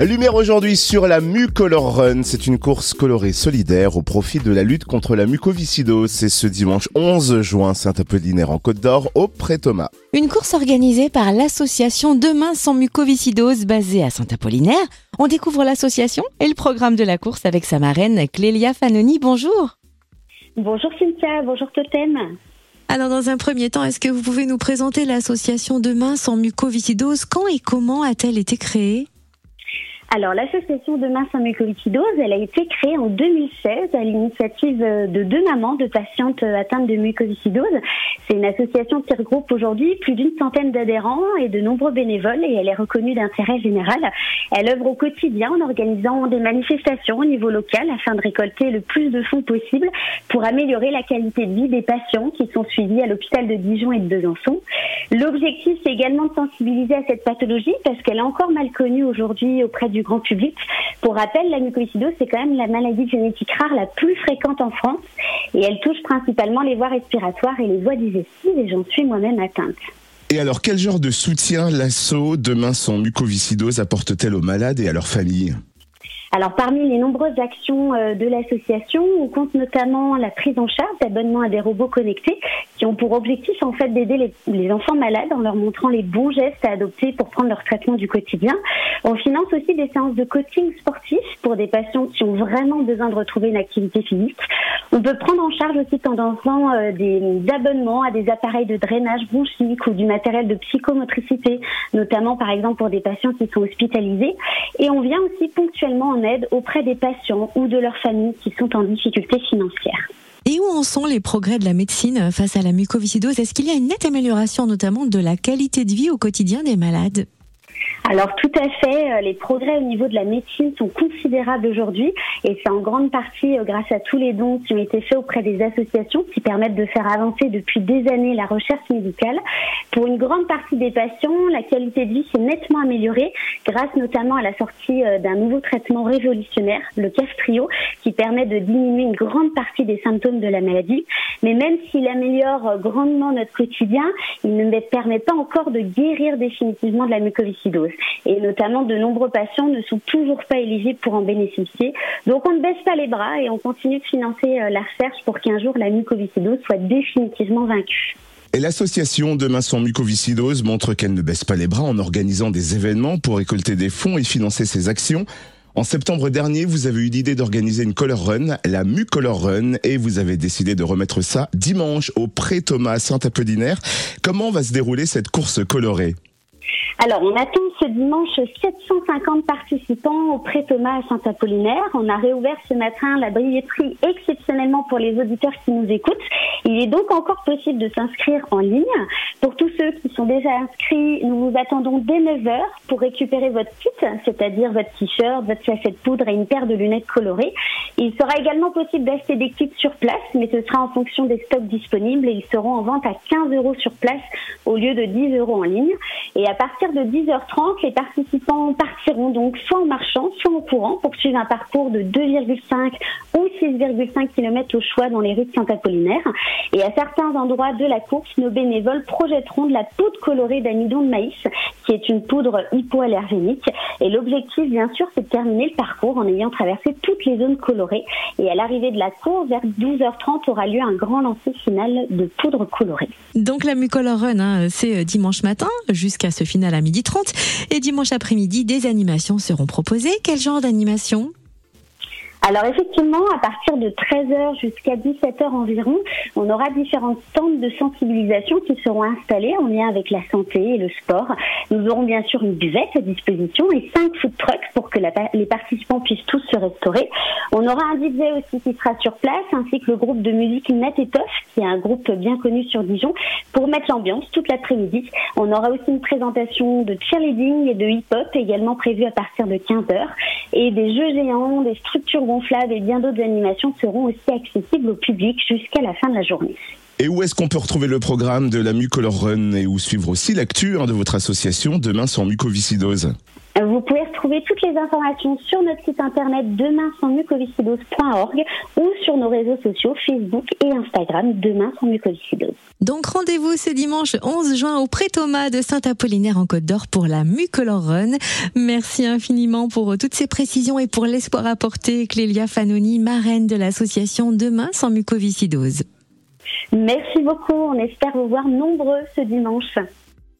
Lumière aujourd'hui sur la Mucolor Run. C'est une course colorée solidaire au profit de la lutte contre la mucoviscidose. C'est ce dimanche 11 juin Saint-Apollinaire en Côte d'Or au Pré-Thomas. Une course organisée par l'association Demain sans mucoviscidose basée à Saint-Apollinaire. On découvre l'association et le programme de la course avec sa marraine Clélia Fanoni. Bonjour. Bonjour Cynthia, bonjour Totem. Alors dans un premier temps, est-ce que vous pouvez nous présenter l'association Demain sans mucoviscidose? Quand et comment a-t-elle été créée? Alors, l'association Demain sans mucoviscidose, elle a été créée en 2016 à l'initiative de deux mamans de patientes atteintes de mucoviscidose. C'est une association qui regroupe aujourd'hui plus d'une centaine d'adhérents et de nombreux bénévoles et elle est reconnue d'intérêt général. Elle œuvre au quotidien en organisant des manifestations au niveau local afin de récolter le plus de fonds possible pour améliorer la qualité de vie des patients qui sont suivis à l'hôpital de Dijon et de Besançon. L'objectif, c'est également de sensibiliser à cette pathologie parce qu'elle est encore mal connue aujourd'hui auprès du grand public. Pour rappel, la mucoviscidose, c'est quand même la maladie génétique rare la plus fréquente en France et elle touche principalement les voies respiratoires et les voies digestives et j'en suis moi-même atteinte. Et alors, quel genre de soutien l'assaut Demain sans mucoviscidose apporte-t-elle aux malades et à leurs familles? Alors parmi les nombreuses actions euh, de l'association, on compte notamment la prise en charge d'abonnements à des robots connectés qui ont pour objectif en fait d'aider les, enfants malades en leur montrant les bons gestes à adopter pour prendre leur traitement du quotidien. On finance aussi des séances de coaching sportif pour des patients qui ont vraiment besoin de retrouver une activité physique. On peut prendre en charge aussi pendant euh, des abonnements à des appareils de drainage bronchique ou du matériel de psychomotricité, notamment par exemple pour des patients qui sont hospitalisés. Et on vient aussi ponctuellement aide auprès des patients ou de leurs familles qui sont en difficulté financière. Et où en sont les progrès de la médecine face à la mucoviscidose? Est-ce qu'il y a une nette amélioration notamment de la qualité de vie au quotidien des malades? Alors tout à fait, euh, les progrès au niveau de la médecine sont considérables aujourd'hui et c'est en grande partie euh, grâce à tous les dons qui ont été faits auprès des associations qui permettent de faire avancer depuis des années la recherche médicale. Pour une grande partie des patients, la qualité de vie s'est nettement améliorée grâce notamment à la sortie euh, d'un nouveau traitement révolutionnaire, le Caftrio, qui permet de diminuer une grande partie des symptômes de la maladie. Mais même s'il améliore grandement notre quotidien, il ne permet pas encore de guérir définitivement de la mucoviscidose et notamment de nombreux patients ne sont toujours pas éligibles pour en bénéficier. Donc on ne baisse pas les bras et on continue de financer euh, la recherche pour qu'un jour la mucoviscidose soit définitivement vaincue. Et l'association Demain sans mucoviscidose montre qu'elle ne baisse pas les bras en organisant des événements pour récolter des fonds et financer ses actions. En septembre dernier, vous avez eu l'idée d'organiser une color run, la Mucolor Run, et vous avez décidé de remettre ça dimanche au Pré Thomas Saint-Apollinaire. Comment va se dérouler cette course colorée? Alors, on attend ce dimanche 750 participants au Pré Thomas à Saint-Apollinaire. On a réouvert ce matin la billetterie exceptionnellement pour les auditeurs qui nous écoutent. Il est donc encore possible de s'inscrire en ligne. Pour tous ceux qui sont déjà inscrits, nous vous attendons dès 9h pour récupérer votre kit, c'est-à-dire votre t-shirt, votre sachet poudre et une paire de lunettes colorées. Il sera également possible d'acheter des kits sur place, mais ce sera en fonction des stocks disponibles et ils seront en vente à 15 euros sur place au lieu de 10 euros en ligne. Et à partir de 10h30, les participants partiront donc soit en marchant, soit en courant pour suivre un parcours de 2,5 ou 6,5 km au choix dans les rues de Saint-Apollinaire. Et à certains endroits de la course, nos bénévoles projetteront de la poudre colorée d'amidon de maïs, qui est une poudre hypoallergénique. Et l'objectif, bien sûr, c'est de terminer le parcours en ayant traversé toutes les zones colorées. Et à l'arrivée de la course, vers 12h30, aura lieu un grand lancer final de poudre colorée. Donc la Mucolor Run, hein, c'est euh, dimanche matin jusqu'à ce final à 12h30. Et dimanche après-midi, des animations seront proposées. Quel genre d'animation? Alors effectivement, à partir de 13h jusqu'à 17h environ, on aura différentes stands de sensibilisation qui seront installés en lien avec la santé et le sport. Nous aurons bien sûr une buvette à disposition et cinq food trucks pour que les participants puissent tous se restaurer. On aura un DJ aussi qui sera sur place, ainsi que le groupe de musique Net et qui est un groupe bien connu sur Dijon, pour mettre l'ambiance toute l'après-midi. On aura aussi une présentation de cheerleading et de hip-hop également prévue à partir de 15h et des jeux géants, des structures et bien d'autres animations seront aussi accessibles au public jusqu'à la fin de la journée. Et où est-ce qu'on peut retrouver le programme de la Mucolor Run et où suivre aussi l'actu hein, de votre association Demain sans mucoviscidose? Vous pouvez retrouver toutes les informations sur notre site internet demain sans mucoviscidose.org ou sur nos réseaux sociaux Facebook et Instagram demain sans mucoviscidose. Donc rendez-vous ce dimanche 11 juin au Pré Thomas de Saint-Apollinaire en Côte d'Or pour la Mucolor Run. Merci infiniment pour toutes ces précisions et pour l'espoir apporté Clélia Fanoni, marraine de l'association Demain sans mucoviscidose. Merci beaucoup, on espère vous voir nombreux ce dimanche.